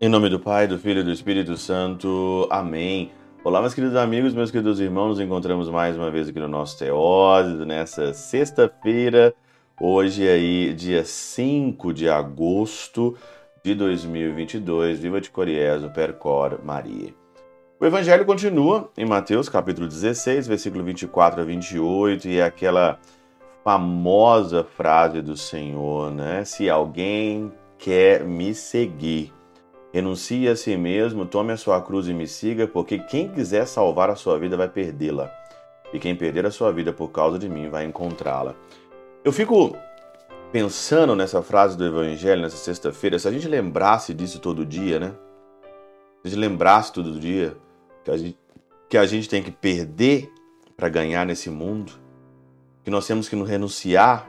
Em nome do Pai, do Filho e do Espírito Santo. Amém. Olá, meus queridos amigos, meus queridos irmãos, nos encontramos mais uma vez aqui no nosso Teóse, nessa sexta-feira, hoje aí, dia 5 de agosto de 2022, Viva de Coriezo, Percor Maria. O Evangelho continua em Mateus capítulo 16, versículo 24 a 28, e é aquela famosa frase do Senhor, né? Se alguém quer me seguir, Renuncie a si mesmo, tome a sua cruz e me siga, porque quem quiser salvar a sua vida vai perdê-la. E quem perder a sua vida por causa de mim vai encontrá-la. Eu fico pensando nessa frase do Evangelho nessa sexta-feira, se a gente lembrasse disso todo dia, né? Se a gente lembrasse todo dia que a gente, que a gente tem que perder para ganhar nesse mundo, que nós temos que nos renunciar,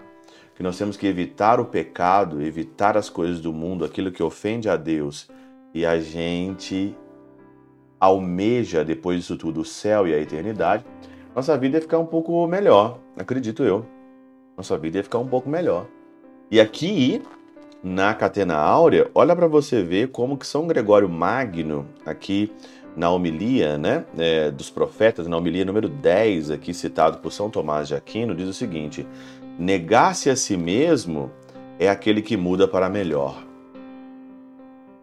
que nós temos que evitar o pecado, evitar as coisas do mundo, aquilo que ofende a Deus e a gente almeja depois disso tudo o céu e a eternidade, nossa vida ia ficar um pouco melhor, acredito eu. Nossa vida ia ficar um pouco melhor. E aqui na Catena Áurea, olha para você ver como que São Gregório Magno, aqui na homilia né, é, dos profetas, na homilia número 10, aqui citado por São Tomás de Aquino, diz o seguinte: Negar-se a si mesmo é aquele que muda para melhor.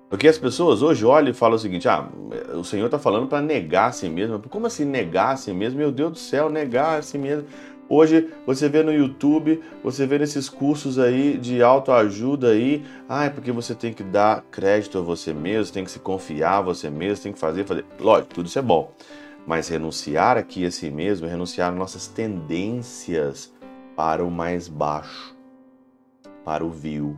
Porque as pessoas hoje olham e falam o seguinte: ah, o Senhor está falando para negar a si mesmo. Como assim negar a si mesmo? Meu Deus do céu, negar a si mesmo. Hoje você vê no YouTube, você vê nesses cursos aí de autoajuda aí, ah, é porque você tem que dar crédito a você mesmo, tem que se confiar a você mesmo, tem que fazer, fazer. Lógico, tudo isso é bom. Mas renunciar aqui a si mesmo, renunciar nossas tendências para o mais baixo, para o vil,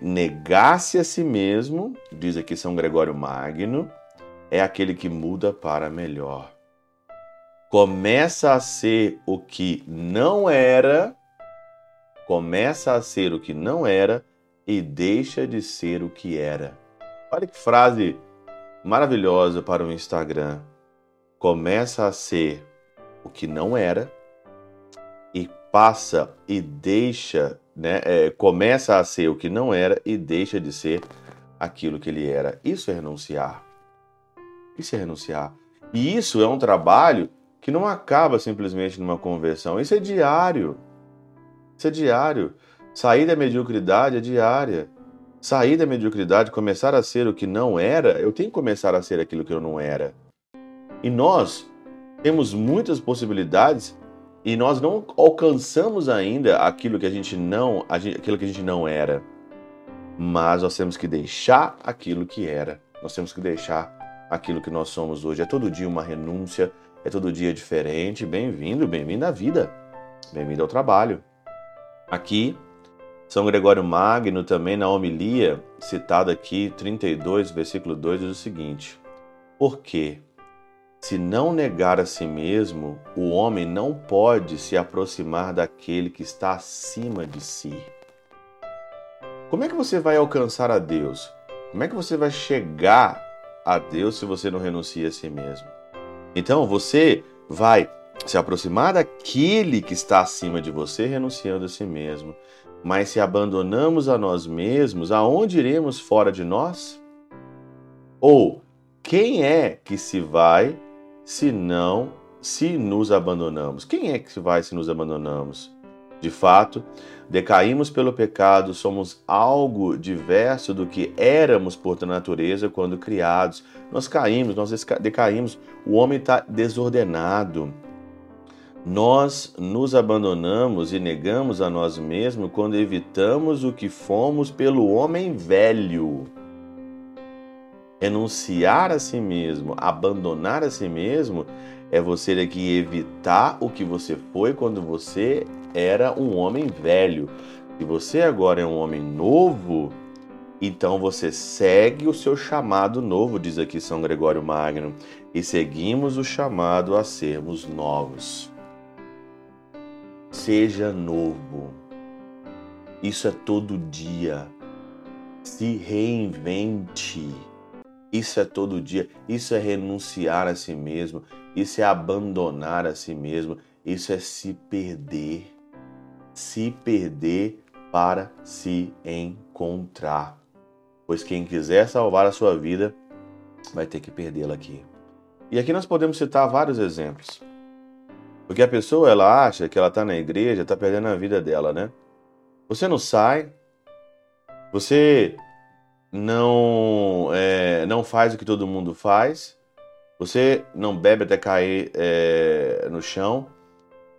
Negar-se a si mesmo, diz aqui São Gregório Magno, é aquele que muda para melhor. Começa a ser o que não era, começa a ser o que não era e deixa de ser o que era. Olha que frase maravilhosa para o Instagram. Começa a ser o que não era e passa e deixa né, é, começa a ser o que não era e deixa de ser aquilo que ele era. Isso é renunciar. Isso é renunciar. E isso é um trabalho que não acaba simplesmente numa conversão. Isso é diário. Isso é diário. Sair da mediocridade é diária. Sair da mediocridade, começar a ser o que não era, eu tenho que começar a ser aquilo que eu não era. E nós temos muitas possibilidades e nós não alcançamos ainda aquilo que a gente não, aquilo que a gente não era. Mas nós temos que deixar aquilo que era. Nós temos que deixar aquilo que nós somos hoje. É todo dia uma renúncia, é todo dia diferente. Bem-vindo, bem-vindo à vida. Bem-vindo ao trabalho. Aqui, São Gregório Magno também na homilia, citada aqui, 32, versículo 2, diz o seguinte: Por quê? Se não negar a si mesmo, o homem não pode se aproximar daquele que está acima de si. Como é que você vai alcançar a Deus? Como é que você vai chegar a Deus se você não renuncia a si mesmo? Então você vai se aproximar daquele que está acima de você, renunciando a si mesmo. Mas se abandonamos a nós mesmos, aonde iremos fora de nós? Ou quem é que se vai se não se nos abandonamos. Quem é que vai se nos abandonamos? De fato, decaímos pelo pecado, somos algo diverso do que éramos por natureza quando criados. Nós caímos, nós decaímos, o homem está desordenado. Nós nos abandonamos e negamos a nós mesmos quando evitamos o que fomos pelo homem velho renunciar a si mesmo, abandonar a si mesmo, é você que evitar o que você foi quando você era um homem velho. Se você agora é um homem novo, então você segue o seu chamado novo, diz aqui São Gregório Magno, e seguimos o chamado a sermos novos. Seja novo. Isso é todo dia. Se reinvente. Isso é todo dia, isso é renunciar a si mesmo, isso é abandonar a si mesmo, Isso é se perder. Se perder para se encontrar. Pois quem quiser salvar a sua vida vai ter que perdê-la aqui. E aqui nós podemos citar vários exemplos. Porque a pessoa ela acha que ela está na igreja, está perdendo a vida dela, né? Você não sai, você não é, não faz o que todo mundo faz, você não bebe até cair é, no chão,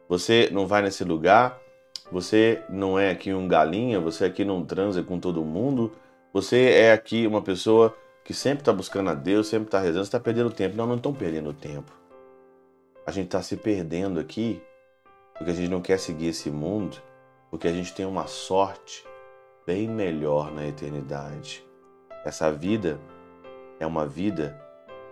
você não vai nesse lugar, você não é aqui um galinha, você aqui não transa com todo mundo, você é aqui uma pessoa que sempre está buscando a Deus, sempre está rezando, está perdendo tempo. Não, não estão perdendo tempo. A gente está se perdendo aqui porque a gente não quer seguir esse mundo, porque a gente tem uma sorte bem melhor na eternidade. Essa vida é uma vida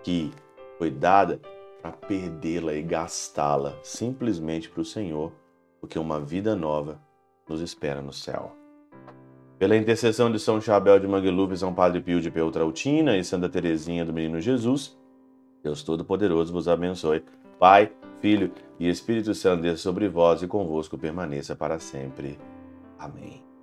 que foi dada para perdê-la e gastá-la simplesmente para o Senhor, porque uma vida nova nos espera no céu. Pela intercessão de São Chabel de Mangluf, São Padre Pio de Peltrautina e Santa Teresinha do Menino Jesus, Deus Todo-Poderoso vos abençoe. Pai, Filho e Espírito Santo, desça sobre vós e convosco permaneça para sempre. Amém.